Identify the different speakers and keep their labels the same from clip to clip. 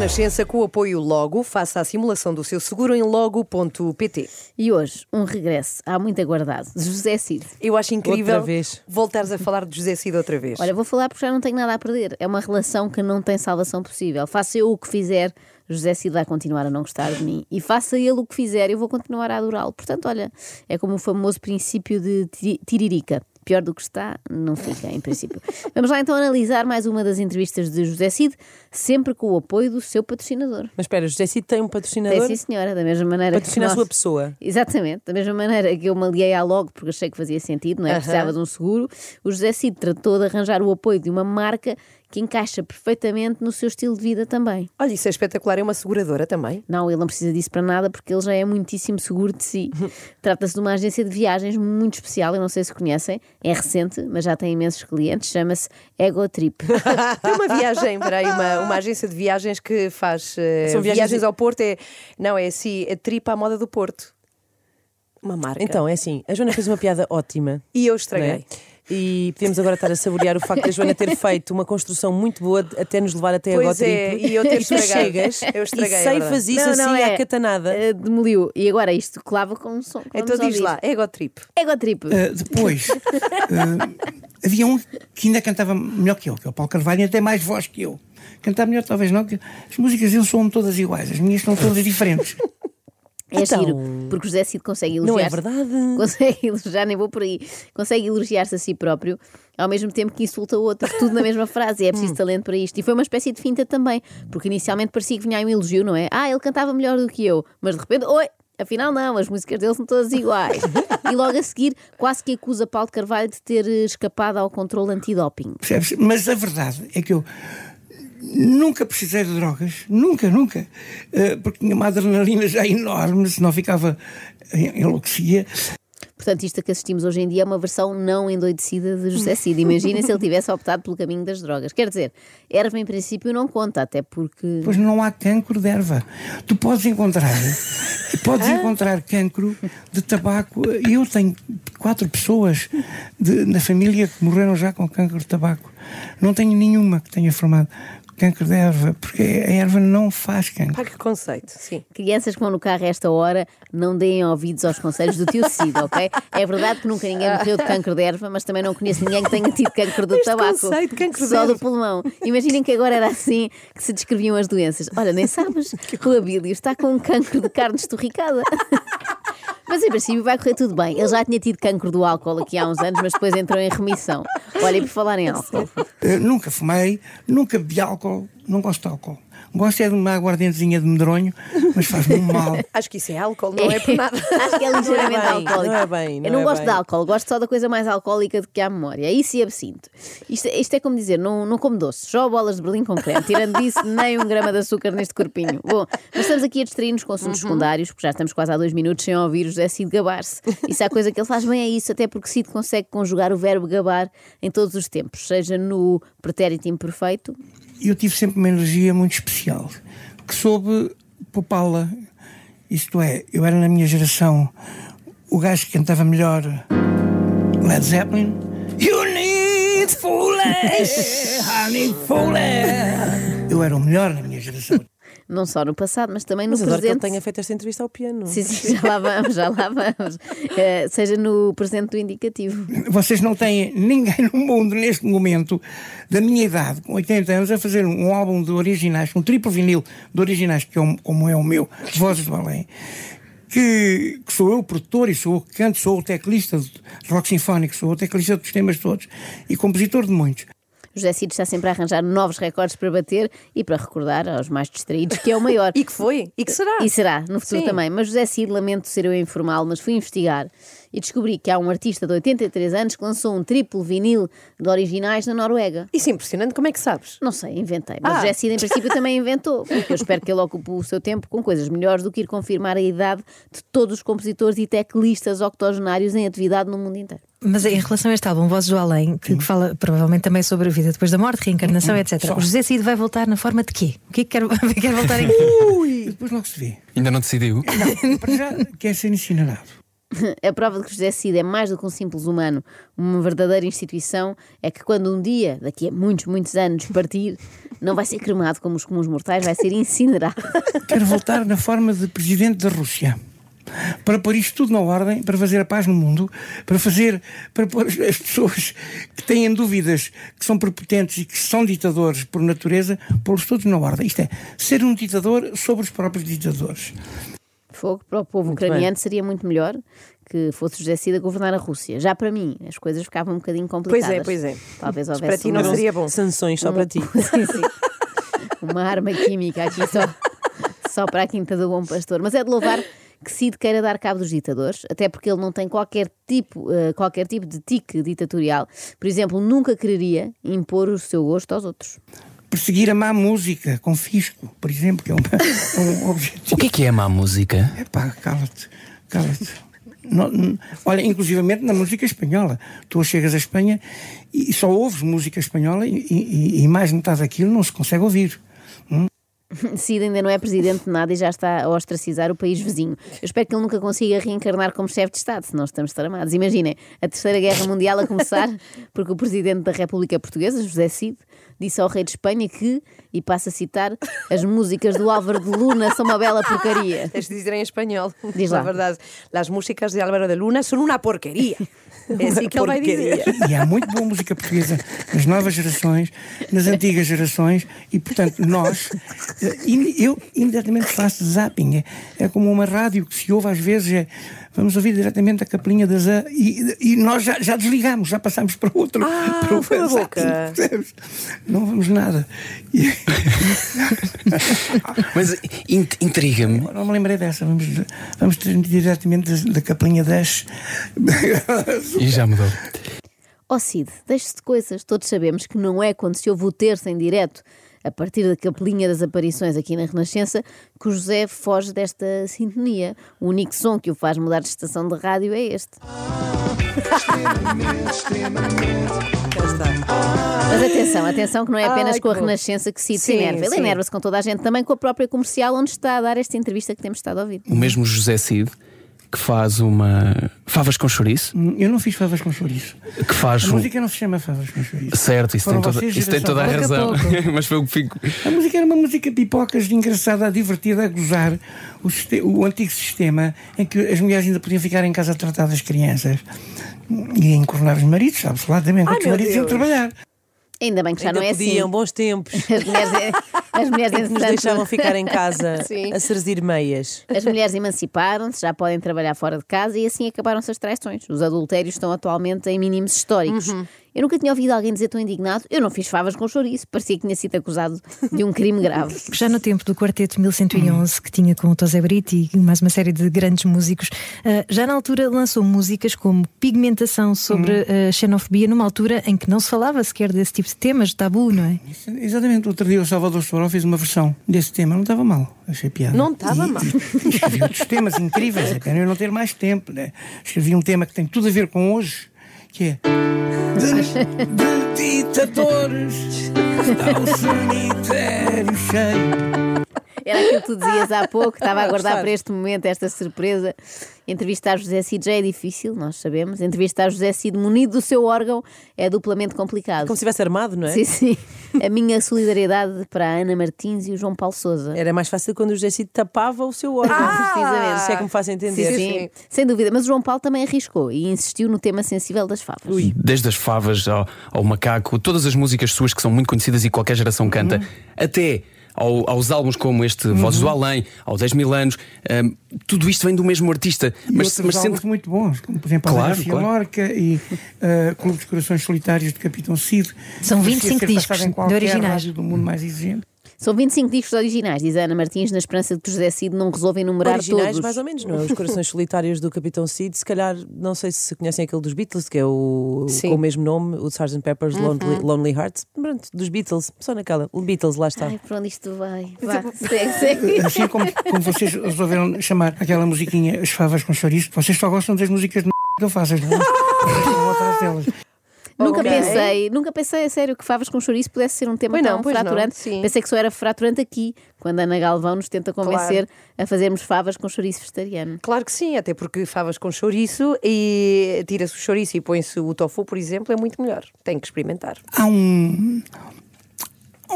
Speaker 1: Renascença, com o apoio Logo, faça a simulação do seu seguro em logo.pt.
Speaker 2: E hoje, um regresso há muito aguardado, de José Cid.
Speaker 1: Eu acho incrível
Speaker 3: Outra vez.
Speaker 1: voltares a falar de José Cid outra vez.
Speaker 2: Olha, vou falar porque já não tenho nada a perder. É uma relação que não tem salvação possível. Faça eu o que fizer, José Cid vai continuar a não gostar de mim. E faça ele o que fizer, eu vou continuar a adorá-lo. Portanto, olha, é como o famoso princípio de ti- Tiririca. Pior do que está, não fica, em princípio. Vamos lá então analisar mais uma das entrevistas de José Cid, sempre com o apoio do seu patrocinador.
Speaker 3: Mas espera, José Cid tem um patrocinador?
Speaker 2: É sim, senhora, da mesma maneira
Speaker 3: Patrocina a
Speaker 2: que
Speaker 3: sua
Speaker 2: nós-
Speaker 3: pessoa.
Speaker 2: Exatamente, da mesma maneira que eu me aliei à Logo porque achei que fazia sentido, não é? Precisava de um seguro. O José Cid tratou de arranjar o apoio de uma marca que encaixa perfeitamente no seu estilo de vida também.
Speaker 1: Olha, isso é espetacular, é uma seguradora também.
Speaker 2: Não, ele não precisa disso para nada porque ele já é muitíssimo seguro de si. Trata-se de uma agência de viagens muito especial, eu não sei se conhecem, é recente, mas já tem imensos clientes, chama-se Ego Trip.
Speaker 1: Tem uma viagem, peraí, uma, uma agência de viagens que faz
Speaker 3: São
Speaker 1: viagens,
Speaker 3: viagens de-
Speaker 1: ao Porto. É, não, é assim, é tripa à moda do Porto. Uma marca.
Speaker 3: Então, é assim, a Joana fez uma piada ótima.
Speaker 1: e eu estraguei.
Speaker 3: É? E podemos agora estar a saborear o facto da Joana ter feito uma construção muito boa de- até nos levar até
Speaker 1: Pois
Speaker 3: a
Speaker 1: é,
Speaker 3: Gotrip.
Speaker 1: e eu ter
Speaker 3: tu
Speaker 1: estragado.
Speaker 3: chegas
Speaker 1: Eu estraguei,
Speaker 3: e
Speaker 1: é
Speaker 3: ceifas
Speaker 1: verdade.
Speaker 3: isso
Speaker 2: Não,
Speaker 3: assim
Speaker 2: não, é.
Speaker 3: à catanada.
Speaker 2: Eh, demoliu. E agora isto clava com um som.
Speaker 1: Então diz lá, Ego Trip.
Speaker 2: Ego Trip.
Speaker 4: Uh, depois, uh, havia um que ainda cantava melhor que eu, que é o Paulo Carvalho, e até mais voz que eu. Cantar melhor, talvez não, que as músicas dele são todas iguais, as minhas são todas diferentes.
Speaker 2: É
Speaker 3: Então,
Speaker 2: giro, porque o José Cid consegue
Speaker 3: Não é
Speaker 2: elogiar
Speaker 3: verdade.
Speaker 2: consegue elogiar, nem vou por aí, consegue elogiar-se a si próprio ao mesmo tempo que insulta outros, tudo na mesma frase. É
Speaker 3: Hum.
Speaker 2: preciso talento para isto. E foi uma espécie de finta também, porque inicialmente parecia que vinha aí um elogio, não é? Ah, ele cantava melhor do que eu, mas de repente, oi! Afinal, não, as músicas dele são todas iguais. e logo a seguir, quase que acusa Paulo de Carvalho de ter eh, escapado ao controle antidoping.
Speaker 4: Mas a verdade é que eu nunca precisei de drogas, nunca, nunca, uh, porque tinha uma adrenalina já enorme, senão ficava enlouquecia.
Speaker 2: Portanto, isto que assistimos hoje em dia é uma versão não endoidecida de José Cid. Imaginem se ele tivesse optado pelo caminho das drogas. Quer dizer, erva em princípio não conta, até porque.
Speaker 4: Pois não há cancro de erva. Tu podes encontrar, podes encontrar cancro de tabaco. Eu tenho quatro pessoas de- na família que morreram já com cancro de tabaco. Não tenho nenhuma que tenha formado cancro de erva, porque a erva não faz cancro.
Speaker 1: Pá, que conceito, sim.
Speaker 2: Crianças que vão no carro a esta hora não deem ouvidos aos conselhos do tio Cid, ok? É verdade que nunca ninguém morreu de cancro de erva, mas também não conheço ninguém que tenha tido cancro do
Speaker 1: Este
Speaker 2: tabaco.
Speaker 1: conceito de cancro de
Speaker 2: Só do
Speaker 1: erva.
Speaker 2: pulmão. Imaginem que agora era assim que se descreviam as doenças. Olha, nem sabes que o Abílio está com um cancro de carne esturricada. Mas em princípio vai correr tudo bem. Ele já tinha tido cancro do álcool aqui há uns anos, mas depois entrou em remissão. Olha, e por falar em álcool,
Speaker 4: Eu nunca fumei, nunca bebi álcool, não gosto de álcool. Gosto é de uma aguardentezinha de medronho, mas faz-me mal.
Speaker 1: Acho que isso é álcool, não é por nada.
Speaker 2: Acho que é ligeiramente
Speaker 3: Não é bem,
Speaker 2: alcoólico.
Speaker 3: não é bem,
Speaker 2: Eu
Speaker 3: não
Speaker 2: não
Speaker 3: é
Speaker 2: gosto
Speaker 3: bem.
Speaker 2: de álcool, gosto só da coisa mais alcoólica do que a memória. É Isso e absinto. Isto, isto é como dizer, não, não como doce, só bolas de Berlim com creme. Tirando disso, nem um grama de açúcar neste corpinho. Bom, mas estamos aqui a distrair-nos com assuntos secundários, porque já estamos quase há dois minutos sem ouvir o José Cid gabar-se. E se há coisa que ele faz bem é isso, até porque Cid consegue conjugar o verbo gabar em todos os tempos, seja no pretérito imperfeito,
Speaker 4: eu tive sempre uma energia muito especial, que soube poupá-la. Isto é, eu era na minha geração o gajo que cantava melhor Led Zeppelin. You need foolish, I need foolish. Eu era o melhor na minha geração.
Speaker 2: Não só no passado, mas também no
Speaker 3: Mas adoro que ele
Speaker 2: presente.
Speaker 3: tenha feito esta entrevista ao piano.
Speaker 2: Sim, sim, já lá vamos, já lá vamos. Eh, seja no presente do indicativo.
Speaker 4: Vocês não têm ninguém no mundo neste momento da minha idade, com 80 anos, a fazer um álbum de originais, um triplo vinil de originais, que é um- como é o meu, Vozes do Além. Que, que sou eu o produtor e sou eu que canto, sou o teclista de rock sinfónico, sou o teclista dos temas todos e compositor de muitos.
Speaker 2: José Cid está sempre a arranjar novos recordes para bater e para recordar aos mais distraídos que é o maior.
Speaker 1: E que foi? E que será?
Speaker 2: E será, no futuro
Speaker 1: Sim.
Speaker 2: também. Mas José Cid, lamento ser eu a informá-lo, mas fui investigar e descobri que há um artista de 83 anos que lançou um triplo vinil de originais na Noruega.
Speaker 1: Isso é impressionante, como é que sabes?
Speaker 2: Não sei, inventei. Mas
Speaker 1: Ah.
Speaker 2: o José Cid, em princípio, também inventou. Porque eu espero que ele ocupe o seu tempo com coisas melhores do que ir confirmar a idade de todos os compositores e teclistas octogenários em atividade no mundo inteiro.
Speaker 5: Mas em relação a este álbum, Vozes do Além, que fala provavelmente também sobre a vida depois da morte, reencarnação, etc. O José Cid vai voltar na forma de quê? O que é que quer, quer voltar em quê?
Speaker 4: E depois logo se vê.
Speaker 6: Ainda não decidiu?
Speaker 4: Não, para já quer ser incinerado.
Speaker 2: A prova de que José Cid é mais do que um simples humano, uma verdadeira instituição, é que quando um dia, daqui a muitos, muitos anos, partir, não vai ser cremado como os comuns mortais, vai ser incinerado.
Speaker 4: Quero voltar na forma de presidente da Rússia. Para pôr isto tudo na ordem, para fazer a paz no mundo, para fazer, para pôr as as pessoas que têm dúvidas, que são prepotentes e que são ditadores por natureza, pô-los todos na ordem. Isto é, ser um ditador sobre os próprios ditadores.
Speaker 2: Fogo para o povo
Speaker 1: Muito
Speaker 2: ucraniano seria muito melhor que fosse José Cid a governar a Rússia. Já para mim, as coisas ficavam um bocadinho complicadas.
Speaker 1: pois é.
Speaker 2: Talvez
Speaker 1: Mas
Speaker 2: houvesse
Speaker 1: para ti não
Speaker 2: uma-
Speaker 1: seria bom.
Speaker 3: Sanções só
Speaker 2: um-
Speaker 3: para ti.
Speaker 2: Sim, sim. Uma arma química aqui só, só para a Quinta do Bom Pastor. Mas é de louvar que Cid queira dar cabo dos ditadores, até porque ele não tem qualquer tipo, eh, qualquer tipo de tique ditatorial. Por exemplo, nunca quereria impor o seu gosto aos outros.
Speaker 4: Perseguir a má música com fisco, por exemplo, que é, uma- um
Speaker 6: O
Speaker 4: objetivo.
Speaker 6: que é que é a má música?
Speaker 4: Epá, cala-te, cala-te. Olha, inclusivamente na música espanhola. Tu chegas à Espanha e só ouves música espanhola e, e- e mais metade daquilo não se consegue ouvir.
Speaker 2: Cid ainda não é presidente de nada e já está a ostracizar o país vizinho. Eu espero que ele nunca consiga reencarnar como chefe de Estado, senão estamos tramados. Imaginem, a Terceira Guerra Mundial a começar porque o presidente da República Portuguesa, José Cid, disse ao rei de Espanha que, e passo a citar, as músicas do Álvaro de Luna são uma bela porcaria.
Speaker 1: Tens de dizer em espanhol.
Speaker 2: Diz lá.
Speaker 1: verdad, las músicas de Álvaro de Luna son una porquería. É assim que ele vai dizer.
Speaker 4: E há muito boa música portuguesa nas novas gerações, nas antigas gerações, e portanto nós, eu imediatamente faço zapping. É, é como uma rádio que se ouve às vezes, é, vamos ouvir diretamente a capelinha das A e, e nós já, já desligamos, já passamos para outro.
Speaker 1: Ah,
Speaker 4: para o zapping,
Speaker 1: boca.
Speaker 4: percebes? Não vamos nada. E-
Speaker 6: Mas in- intriga-me.
Speaker 4: não me lembrei dessa, vamos, vamos diretamente da, da capelinha das.
Speaker 6: E já mudou.
Speaker 2: Ó Cid, deixe-se de coisas. Todos sabemos que não é quando se ouve o terço em direto, a partir da capelinha das aparições aqui na Renascença, que o José foge desta sintonia. O único som que o faz mudar de estação de rádio é este.
Speaker 1: Já está.
Speaker 2: Mas atenção, atenção que não é apenas
Speaker 1: Ai,
Speaker 2: com a
Speaker 1: bom.
Speaker 2: Renascença que Cid se enerva. Ele enerva-se com toda a gente, também com a própria comercial onde está a dar esta entrevista que temos estado a ouvir.
Speaker 6: O mesmo José Cid que faz uma. Favas com chouriço?
Speaker 4: Eu não fiz favas com chouriço.
Speaker 6: Que faz
Speaker 4: A
Speaker 6: um.
Speaker 4: música não se chama favas com chouriço.
Speaker 6: Certo, isso
Speaker 4: Foram
Speaker 6: tem toda, isso tem toda a razão. Mas foi o que fico.
Speaker 4: A música era uma música pipocas, engraçada, divertida, a gozar o, o antigo sistema em que as mulheres ainda podiam ficar em casa a tratar das crianças e a encornar os maridos, sabe-se lá também, os maridos iam
Speaker 1: Deus.
Speaker 4: trabalhar.
Speaker 2: Ainda bem que já
Speaker 3: Ainda
Speaker 2: não é
Speaker 3: podiam,
Speaker 2: assim.
Speaker 3: bons tempos.
Speaker 2: As mulheres, as mulheres
Speaker 3: Em nos deixavam ficar em casa
Speaker 2: Sim.
Speaker 3: a serzir meias.
Speaker 2: As mulheres emanciparam-se, já podem trabalhar fora de casa e assim acabaram-se as traições. Os adultérios estão atualmente em mínimos históricos. Eu nunca tinha ouvido alguém dizer tão indignado: eu não fiz favas com chouriço, parecia que tinha sido acusado de um crime grave.
Speaker 5: Já no tempo do quarteto 1111, que tinha com o Tosé Brito e mais uma série de grandes músicos, ah, já na altura lançou músicas como Pigmentação sobre a xenofobia, numa altura em que não se falava sequer desse tipo de temas, tabu, não é?
Speaker 4: Exatamente, outro dia o Salvador Sobral fez uma versão desse tema, não estava mal, achei piada.
Speaker 1: Não estava mal.
Speaker 4: Escrevi outros temas incríveis, é pena eu não ter mais tempo. Né? Escrevi um tema que tem tudo a ver com hoje, que é. De, de ditadores está o cemitério cheio.
Speaker 2: Era aquilo que tu dizias há pouco, estava a aguardar para este momento, esta surpresa. Entrevistar José Cid já é difícil, nós sabemos. Entrevistar José Cid munido do seu órgão é duplamente complicado.
Speaker 3: Como se estivesse armado, não é?
Speaker 2: Sim, sim. A minha solidariedade para a Ana Martins e o João Paulo Souza.
Speaker 3: Era mais fácil quando o José Cid tapava o seu órgão.
Speaker 2: precisamente.
Speaker 3: Se é que me faz entender.
Speaker 2: Sim, sim, sem dúvida. Mas o João Paulo também arriscou e insistiu no tema sensível das favas.
Speaker 6: Desde as favas ao, ao macaco, todas as músicas suas que são muito conhecidas e qualquer geração canta, até ao- aos álbuns como este Vozes do Além, ao 10 mil anos, hum, tudo isto vem do mesmo artista.
Speaker 4: E
Speaker 6: Mas,
Speaker 4: outros
Speaker 6: mas sendo.
Speaker 4: muito bons, como por exemplo
Speaker 6: Claro,
Speaker 4: a Garcia
Speaker 6: claro.
Speaker 4: Lorca e uh, Clube dos Corações Solitários de Capitão Cid.
Speaker 5: São
Speaker 4: que
Speaker 5: 25
Speaker 4: merecia ser
Speaker 5: discos de originais.
Speaker 4: do mundo mais exigente.
Speaker 2: São 25 discos originais, diz a Ana Martins, na esperança de que José Cid não resolva enumerar
Speaker 3: Originais,
Speaker 2: todos.
Speaker 3: mais ou menos, não é? Os corações solitários do Capitão Cid, se calhar, não sei se conhecem aquele dos Beatles, que é o
Speaker 1: Sim.
Speaker 3: com o mesmo nome, o Sgt. Pepper's Lonely, Lonely Hearts. Pronto, dos Beatles, só naquela. O Beatles, lá está.
Speaker 2: Ai, por onde isto vai? Vá, segue, segue.
Speaker 4: Assim como, como vocês resolveram chamar aquela musiquinha As Favas com Chouriço, vocês só gostam das músicas de que eu faço, as músicas vou atrás delas.
Speaker 2: Nunca
Speaker 1: Ok.
Speaker 2: pensei, nunca pensei a sério que favas com chouriço pudesse ser um tema
Speaker 1: Pois não,
Speaker 2: tão
Speaker 1: não,
Speaker 2: fraturante.
Speaker 1: sim.
Speaker 2: Pensei que só era fraturante aqui, quando a Ana Galvão nos tenta convencer a fazermos favas com chouriço vegetariano.
Speaker 1: Claro que sim, até porque favas com chouriço e tira-se o chouriço e põe-se o tofu, por exemplo, é muito melhor. Tem que experimentar.
Speaker 4: Há um,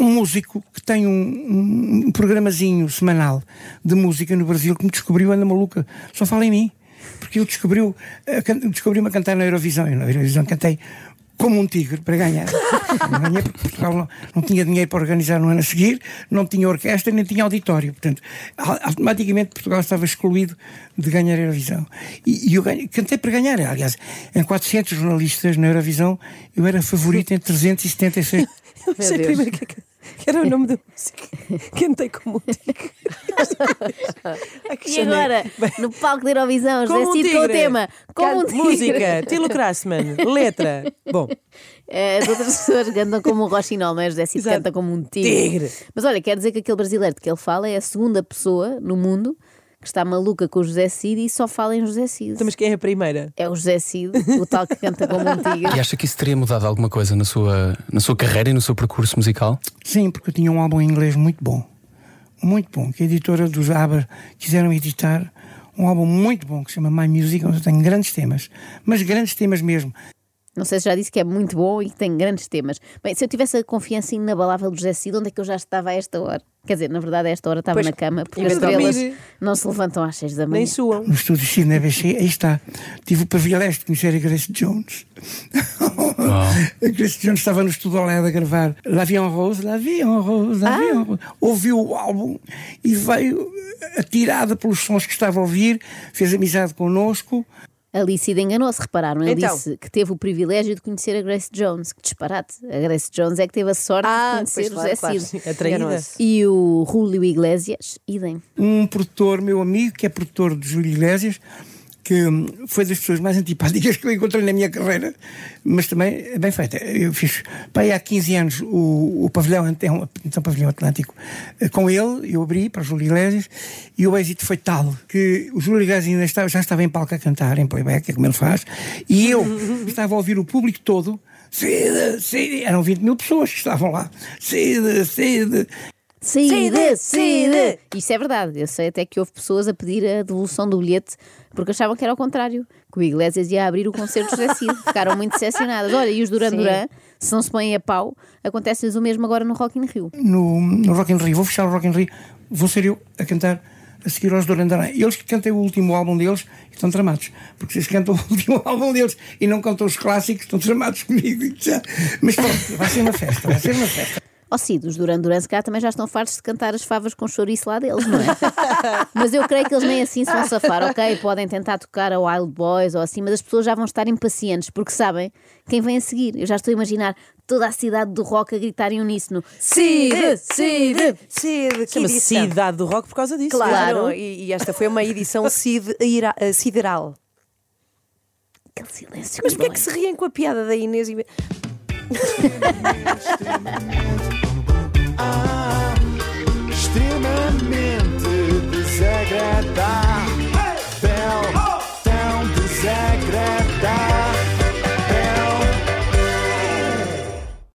Speaker 4: um músico que tem um, um programazinho semanal de música no Brasil que me descobriu, anda maluca, só fala em mim. Porque ele descobriu, descobriu-me a cantar na Eurovisão. E na Eurovisão cantei como um tigre para ganhar. Não ganhei porque Portugal não, não tinha dinheiro para organizar no ano a seguir, não tinha orquestra nem tinha auditório. Portanto, au- automaticamente Portugal estava excluído de ganhar a Eurovisão. E, e eu ganhei- cantei para ganhar. Aliás, em 400 jornalistas na Eurovisão, eu era favorito em 376.
Speaker 3: Eu sei
Speaker 1: Deus.
Speaker 3: que, era o nome da música. Cantei como um tigre.
Speaker 2: E agora, no palco da Eurovisão, José
Speaker 3: Como um
Speaker 2: Cid com o tema Como um tigre.
Speaker 3: Música, Tilo Krassman, letra. Bom,
Speaker 2: Eh, As outras pessoas cantam como um roxinol, não é? José Cid canta como um tigre.
Speaker 3: Tigre.
Speaker 2: Mas olha, quer dizer que aquele brasileiro de que ele fala é a segunda pessoa no mundo que está maluca com o José Cid e só fala em José Cid.
Speaker 3: então, mas quem é a primeira?
Speaker 2: É o José Cid, o tal que canta como um tigre.
Speaker 6: E acha que isso teria mudado alguma coisa na sua, na sua carreira e no seu percurso musical?
Speaker 4: Sim, porque eu tinha um álbum em inglês muito bom. Muito bom. Que a editora dos ABBA quiseram editar. Um álbum muito bom que se chama My Music, onde eu tenho grandes temas. Mas grandes temas mesmo.
Speaker 2: Não sei se já disse que é muito bom e que tem grandes temas. Bem, se eu tivesse a confiança inabalável do José Cid, onde é que eu já estava a esta hora? Quer dizer, na verdade, a esta hora estava
Speaker 3: Pois,
Speaker 2: na cama, porque as
Speaker 3: dormir.
Speaker 2: estrelas não se levantam às seis da manhã.
Speaker 3: Nem suam.
Speaker 4: No estúdio X na ABC, aí está. Tive o privilégio de conhecer a Grace Jones. a Grace Jones estava no estúdio ao lado a gravar La Vie en Rose, La Vie en Rose, La Vie en Rose. Ouviu o álbum e veio atirada pelos sons que estava a ouvir, fez amizade connosco.
Speaker 2: Ali Cid enganou-se, repararam? Ele
Speaker 1: Então.
Speaker 2: disse que teve o privilégio de conhecer a Grace Jones. Que disparate. A Grace Jones é que teve a sorte
Speaker 1: Ah,
Speaker 2: de conhecer
Speaker 1: pois
Speaker 2: o
Speaker 1: claro,
Speaker 2: José
Speaker 1: claro.
Speaker 2: Cid.
Speaker 3: Atraída.
Speaker 1: Enganou-se.
Speaker 2: E o Julio Iglesias, idem.
Speaker 4: um produtor, meu amigo, que é produtor de Júlio Iglesias, que foi das pessoas mais antipáticas que eu encontrei na minha carreira, mas também é bem feita. Eu fiz, pai, há 15 anos o, o pavilhão, um, então, pavilhão Atlântico, eh, com ele, eu abri para o Júlio Iglesias, e o êxito foi tal que o Júlio Iglesias ainda estava, já estava em palco a cantar, em playback, é como ele faz, e eu estava a ouvir o público todo. Cida, Cida, eram 20 mil pessoas que estavam lá. Cida, Cida.
Speaker 2: Cid, Cid! Isso é verdade. Eu sei até que houve pessoas a pedir a devolução do bilhete porque achavam que era o contrário. Que o Iglesias ia abrir o concerto de José Cid. Ficaram muito decepcionadas. Olha, e os Duran. Duran, se não se põem a pau, acontece-lhes o mesmo agora no Rock in Rio.
Speaker 4: no, no Rock in Rio, vou fechar o Rock in Rio, vou ser eu a cantar a seguir aos Duran Duran. Eles que cantem o último álbum deles estão tramados, porque vocês cantam o último álbum deles e não cantam os clássicos, estão tramados comigo. Mas pronto, vai ser uma festa, vai ser uma festa.
Speaker 2: Ó Cid, os Duran Duran se calhar também já estão fartos de cantar as favas com chouriço lá deles, não é? mas eu creio que eles nem assim se vão safar, ok? Podem tentar tocar a Wild Boys ou assim, mas as pessoas já vão estar impacientes porque sabem quem vem a seguir. Eu já estou a imaginar toda a cidade do rock a gritar em uníssono: Cid, Cid!
Speaker 1: Cid,
Speaker 3: Chama-se. Cidade do Rock por causa disso.
Speaker 1: Claro,
Speaker 2: Claro.
Speaker 1: E, e esta foi uma edição cid, ira- eh, sideral.
Speaker 2: Aquele silêncio.
Speaker 1: Mas
Speaker 2: que
Speaker 1: porquê é que se riem com a piada da Inês? E...
Speaker 7: ah, extremamente desagradável, tão desagradável.